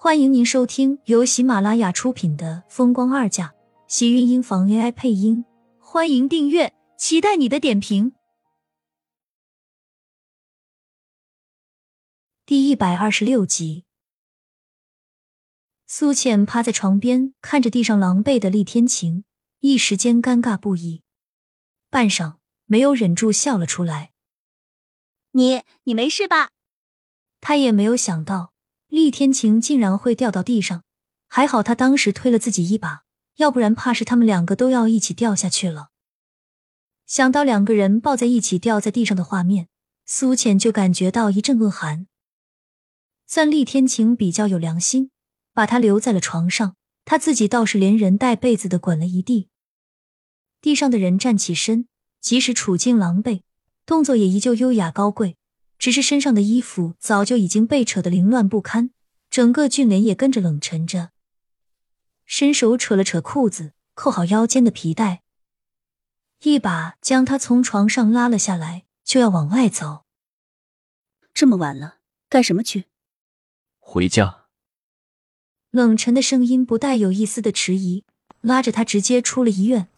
欢迎您收听由喜马拉雅出品的《风光二嫁》，喜运音房 AI 配音。欢迎订阅，期待你的点评。第一百二十六集，苏浅趴在床边，看着地上狼狈的厉天晴，一时间尴尬不已，半晌没有忍住笑了出来。你你没事吧？他也没有想到。厉天晴竟然会掉到地上，还好他当时推了自己一把，要不然怕是他们两个都要一起掉下去了。想到两个人抱在一起掉在地上的画面，苏浅就感觉到一阵恶寒。算厉天晴比较有良心，把他留在了床上，他自己倒是连人带被子的滚了一地。地上的人站起身，即使处境狼狈，动作也依旧优雅高贵。只是身上的衣服早就已经被扯得凌乱不堪，整个俊脸也跟着冷沉着。伸手扯了扯裤子，扣好腰间的皮带，一把将他从床上拉了下来，就要往外走。这么晚了，干什么去？回家。冷沉的声音不带有一丝的迟疑，拉着他直接出了医院。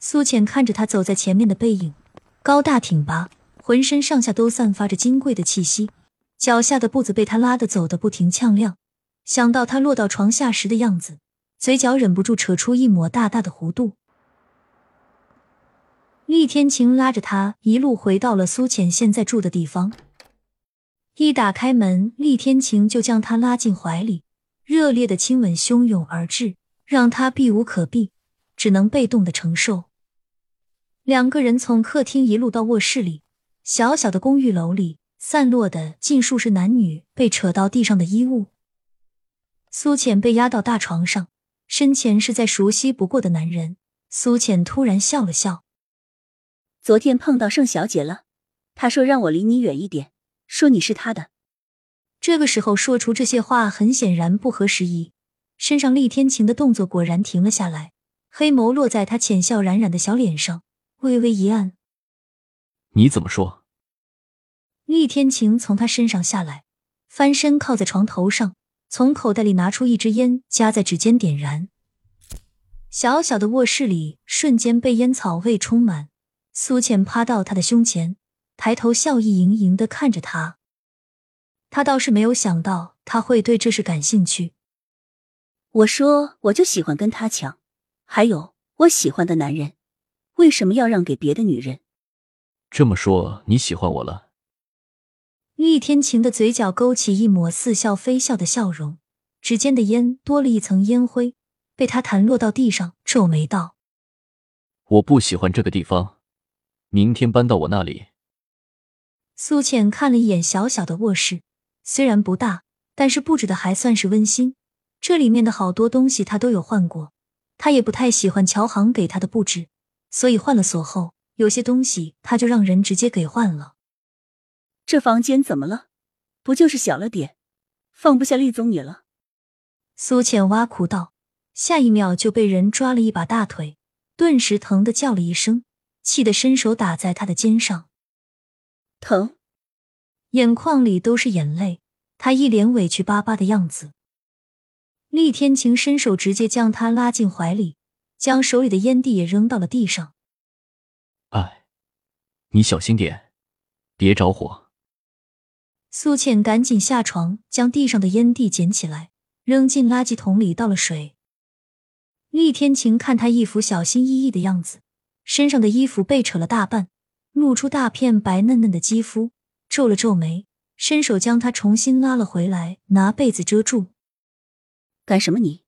苏浅看着他走在前面的背影，高大挺拔。浑身上下都散发着金贵的气息，脚下的步子被他拉得走得不停呛亮。想到他落到床下时的样子，嘴角忍不住扯出一抹大大的弧度。厉天晴拉着他一路回到了苏浅现在住的地方，一打开门，厉天晴就将他拉进怀里，热烈的亲吻汹涌而至，让他避无可避，只能被动的承受。两个人从客厅一路到卧室里。小小的公寓楼里，散落的尽数是男女被扯到地上的衣物。苏浅被压到大床上，身前是再熟悉不过的男人。苏浅突然笑了笑：“昨天碰到盛小姐了，她说让我离你远一点，说你是她的。”这个时候说出这些话，很显然不合时宜。身上厉天晴的动作果然停了下来，黑眸落在他浅笑冉冉的小脸上，微微一暗。你怎么说？厉天晴从他身上下来，翻身靠在床头上，从口袋里拿出一支烟，夹在指尖点燃。小小的卧室里瞬间被烟草味充满。苏浅趴到他的胸前，抬头笑意盈盈的看着他。他倒是没有想到他会对这事感兴趣。我说，我就喜欢跟他抢。还有，我喜欢的男人，为什么要让给别的女人？这么说你喜欢我了？厉天晴的嘴角勾起一抹似笑非笑的笑容，指尖的烟多了一层烟灰，被他弹落到地上，皱眉道：“我不喜欢这个地方，明天搬到我那里。”苏浅看了一眼小小的卧室，虽然不大，但是布置的还算是温馨。这里面的好多东西他都有换过，他也不太喜欢乔航给他的布置，所以换了锁后。有些东西他就让人直接给换了。这房间怎么了？不就是小了点，放不下厉总你了？苏浅挖苦道，下一秒就被人抓了一把大腿，顿时疼的叫了一声，气得伸手打在他的肩上。疼，眼眶里都是眼泪，他一脸委屈巴巴的样子。厉天晴伸手直接将他拉进怀里，将手里的烟蒂也扔到了地上。哎，你小心点，别着火。苏倩赶紧下床，将地上的烟蒂捡起来，扔进垃圾桶里，倒了水。厉天晴看他一副小心翼翼的样子，身上的衣服被扯了大半，露出大片白嫩嫩的肌肤，皱了皱眉，伸手将他重新拉了回来，拿被子遮住。干什么你？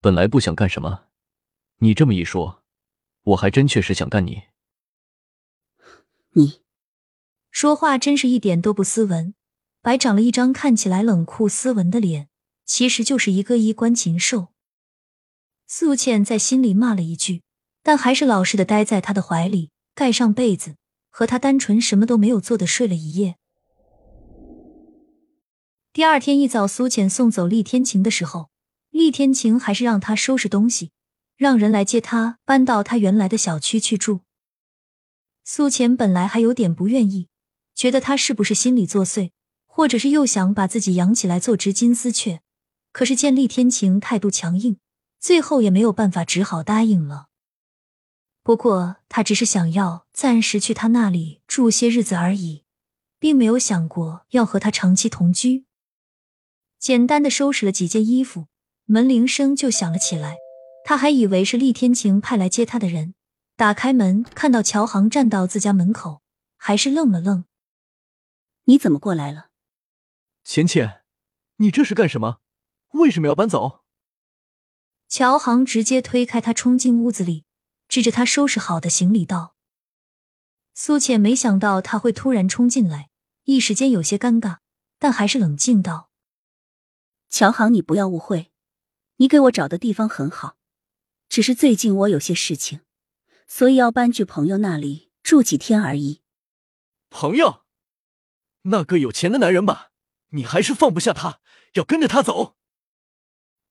本来不想干什么，你这么一说，我还真确实想干你。你说话真是一点都不斯文，白长了一张看起来冷酷斯文的脸，其实就是一个衣冠禽兽。素倩在心里骂了一句，但还是老实的待在他的怀里，盖上被子，和他单纯什么都没有做的睡了一夜。第二天一早，苏浅送走厉天晴的时候，厉天晴还是让他收拾东西，让人来接他搬到他原来的小区去住。苏浅本来还有点不愿意，觉得他是不是心理作祟，或者是又想把自己养起来做只金丝雀。可是见厉天晴态度强硬，最后也没有办法，只好答应了。不过他只是想要暂时去他那里住些日子而已，并没有想过要和他长期同居。简单的收拾了几件衣服，门铃声就响了起来。他还以为是厉天晴派来接他的人，打开门看到乔航站到自家门口，还是愣了愣：“你怎么过来了？”浅浅，你这是干什么？为什么要搬走？乔航直接推开他，冲进屋子里，指着他收拾好的行李道：“苏浅，没想到他会突然冲进来，一时间有些尴尬，但还是冷静道：‘乔航，你不要误会，你给我找的地方很好。’”只是最近我有些事情，所以要搬去朋友那里住几天而已。朋友，那个有钱的男人吧？你还是放不下他，要跟着他走？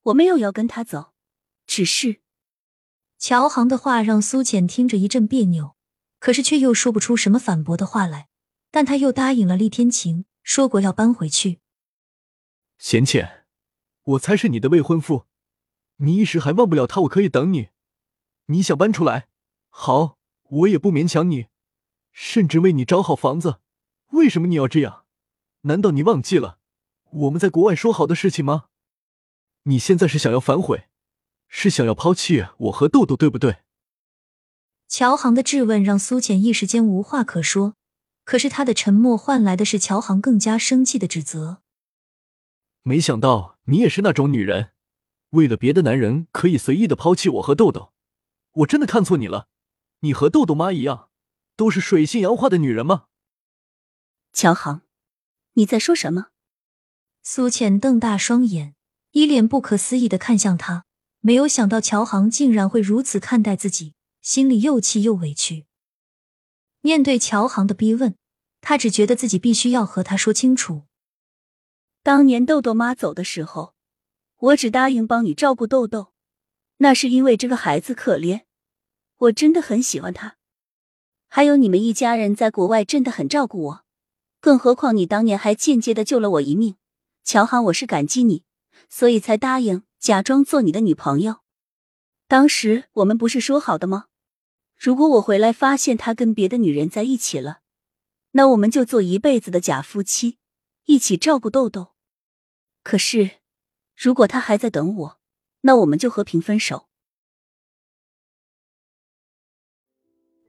我没有要跟他走，只是乔航的话让苏浅听着一阵别扭，可是却又说不出什么反驳的话来。但他又答应了厉天晴，说过要搬回去。贤浅，我才是你的未婚夫。你一时还忘不了他，我可以等你。你想搬出来，好，我也不勉强你，甚至为你找好房子。为什么你要这样？难道你忘记了我们在国外说好的事情吗？你现在是想要反悔，是想要抛弃我和豆豆，对不对？乔航的质问让苏浅一时间无话可说，可是他的沉默换来的是乔航更加生气的指责。没想到你也是那种女人。为了别的男人可以随意的抛弃我和豆豆，我真的看错你了。你和豆豆妈一样，都是水性杨花的女人吗？乔航，你在说什么？苏浅瞪大双眼，一脸不可思议的看向他，没有想到乔航竟然会如此看待自己，心里又气又委屈。面对乔航的逼问，他只觉得自己必须要和他说清楚。当年豆豆妈走的时候。我只答应帮你照顾豆豆，那是因为这个孩子可怜，我真的很喜欢他。还有你们一家人在国外真的很照顾我，更何况你当年还间接的救了我一命。乔航，我是感激你，所以才答应假装做你的女朋友。当时我们不是说好的吗？如果我回来发现他跟别的女人在一起了，那我们就做一辈子的假夫妻，一起照顾豆豆。可是。如果他还在等我，那我们就和平分手。